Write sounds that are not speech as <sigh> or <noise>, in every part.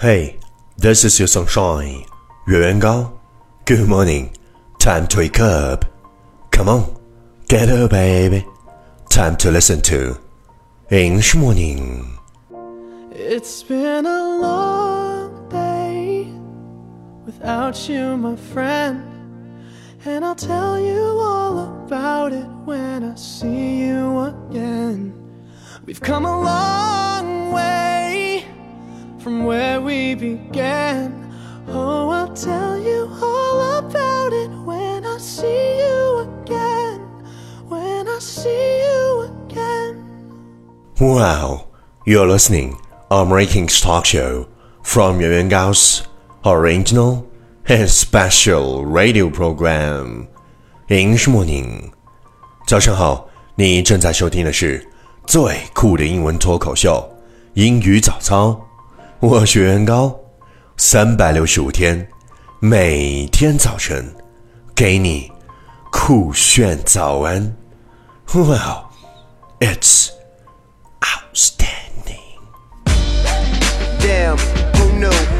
Hey, this is your sunshine, Yuan Gao. Good morning. Time to wake up. Come on, get up, baby. Time to listen to English Morning. It's been a long day without you, my friend. And I'll tell you all about it when I see you again. We've come a long way from where we began. Oh, I'll tell you all about it when I see you again. When I see you again. Wow, you're listening American talk show from Yuan Gao's original and special radio program English Morning。早上好，你正在收听的是最酷的英文脱口秀英语早操。 我是袁高，三百六十五天，每天早晨给你酷炫早安。Wow, it's outstanding. Damn, who knew?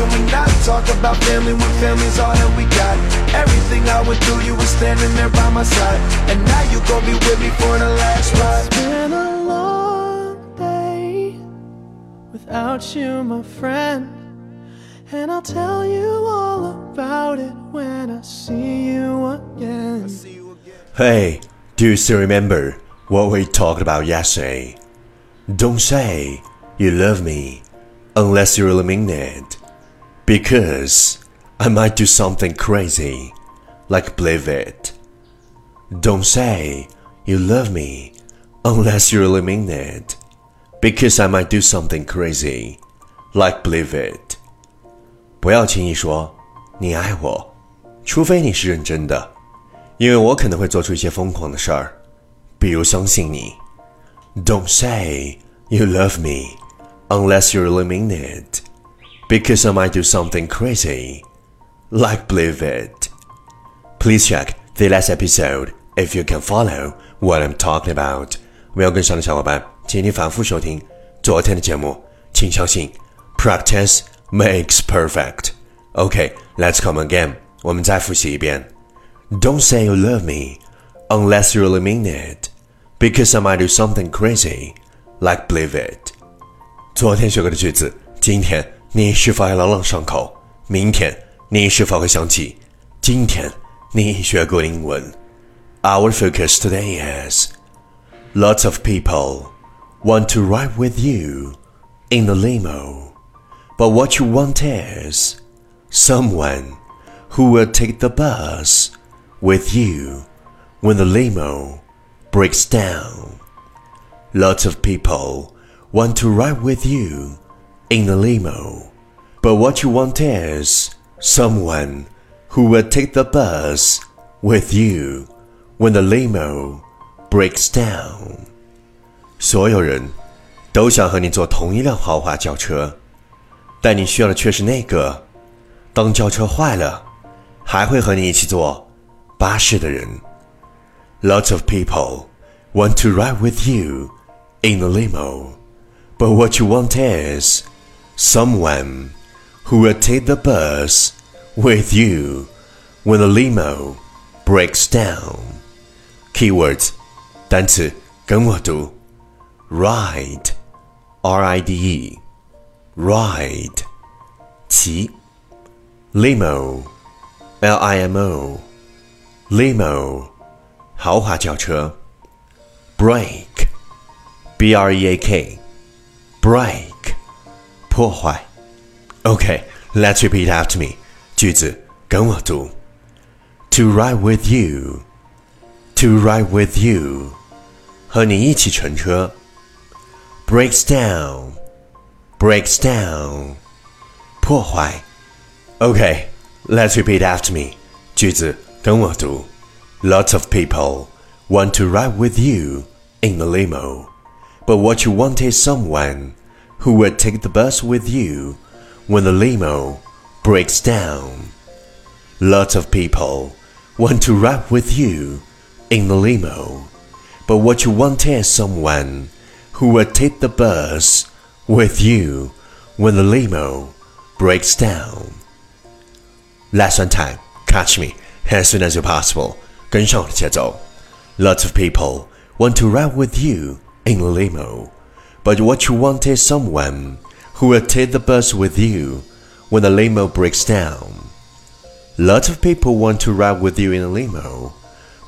How can we not talk about family when family's all that we got? Everything I went through, you were standing there by my side. And now you gon' be with me for the last ride. It's been a long day without you, my friend. And I'll tell you all about it when I see you again. See you again. Hey, do you still remember what we talked about yesterday? Don't say you love me unless you really mean it Because I might do something crazy, like believe it. Don't say you love me unless you really mean it. Because I might do something crazy, like believe it. 不要轻易说你爱我，除非你是认真的，因为我可能会做出一些疯狂的事儿，比如相信你。Don't say you love me unless you really mean it, because I might do something crazy, like believe it. Please check the last episode if you can follow what I'm talking about. 没有跟上的小伙伴，请你反复收听昨天的节目。请相信，practice makes perfect. Okay, let's come again. 我们再复习一遍。Don't say you love me unless you really mean it, because I might do something crazy, like believe it. 昨天学过的句子，今天 你是否还朗朗上口？明天你是否会想起今天你学过的英文？Our focus today is lots of people want to ride with you in the limo, but what you want is someone who will take the bus with you when the limo breaks down. Lots of people want to ride with you in the limo, but what you want is someone who will take the bus with you when the limo breaks down. 所有人都想和你坐同一辆豪华轿车，但你需要的却是那个当轿车坏了，还会和你一起坐巴士的人。Lots of people want to ride with you in the limo, but what you want is someone who will take the bus with you when the limo breaks down. Keywords 单词跟我读，ride, r i d e, ride 骑 limo, l i m o, limo 豪华轿车 break, b r e a k, break 破坏。Okay, let's repeat after me. 句子跟我读。To ride with you, to ride with you，和你一起乘车。Breaks down, breaks down，破坏。Okay, let's repeat after me. 句子跟我读。 Lots of people want to ride with you in the limo, but what you want is someone who will take the bus with you when the limo breaks down. Lots of people want to ride with you in the limo, but what you want is someone who will take the bus with you when the limo breaks down. Last one time, catch me as soon as you're possible. 跟上我的节奏。Lots of people want to ride with you in the limo, but what you want is someone who will take the bus with you when the limo breaks down. Lots of people want to ride with you in a limo,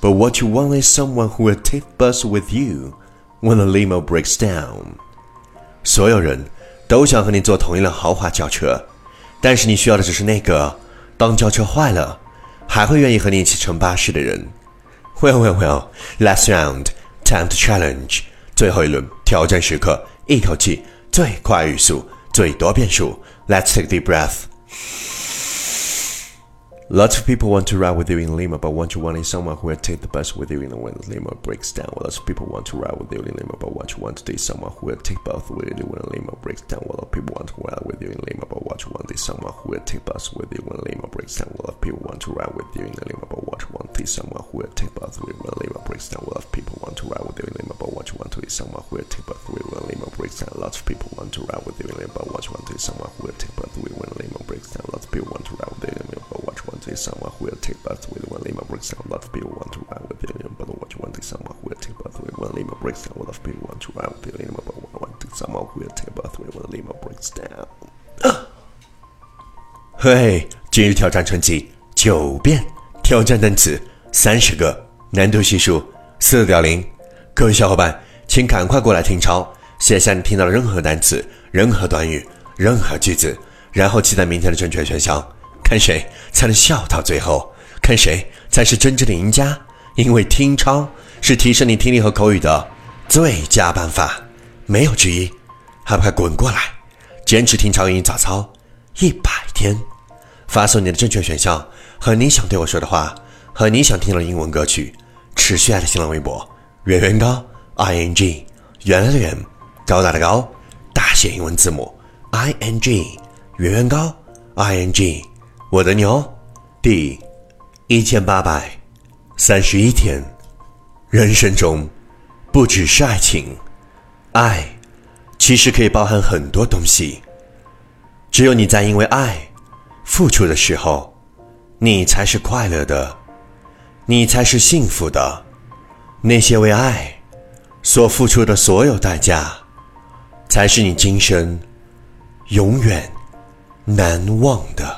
but what you want is someone who will take the bus with you when the limo breaks down. 所有人都想和你坐同一辆豪华轿车，但是你需要的只是那个当轿车坏了。还会愿意和你一起乘巴士的人。Well, well, well. Last round, time to challenge. 最后一轮 挑战时刻，一口气最快语速，最多变数。Let's take a deep breath. Lots of people want to ride with you in Lima, but what you want is someone who will take the bus with you in when the limo breaks down. Lots of people want to ride with you in Lima, but what you want is someone who will take both with you when the limo breaks down. A lot of people want to ride with you in Lima, but what you want is someone who will take bus with you when the limo breaks down. A lot of people want to ride with you in Lima, but what you want is someone who will take bus with you when the limo breaks down. A lot of people want to ride with you in Lima, but what you want is someone who will take bus with you when the limo breaks down. Lots of people want to ride with you in Lima, but what you want is someone who will take bus with you when the limo breaks down. Lots of people want to ride with you in Lima, but what you want is someone who will take bus with when Lima breaks down. A lot of people want to ride with you, but what you want is someone who will take bus with when Lima breaks down. A lot of people want to ride with you, but what you want is someone who will take bus with when Lima breaks down. 嘿，今日挑战成绩九遍，挑战单词三十个，难度系数四点零。各位小伙伴， <gasps> 请赶快过来听抄，写下你听到的任何单词、任何短语、任何句子，然后期待明天的正确选项。看谁才能笑到最后，看谁才是真正的赢家。因为听抄是提升你听力和口语的最佳办法，没有之一。还不快滚过来，坚持听抄英语早操一百天，发送你的正确选项和你想对我说的话，和你想听的英文歌曲。持续爱的新浪微博圆圆高 i n g 原来的圆高大的高大写英文字母 i n g 圆圆高 i n g 我的牛，第一千八百三十一天。人生中不只是爱情，爱其实可以包含很多东西。只有你在因为爱付出的时候，你才是快乐的，你才是幸福的。那些为爱所付出的所有代价，才是你今生永远难忘的。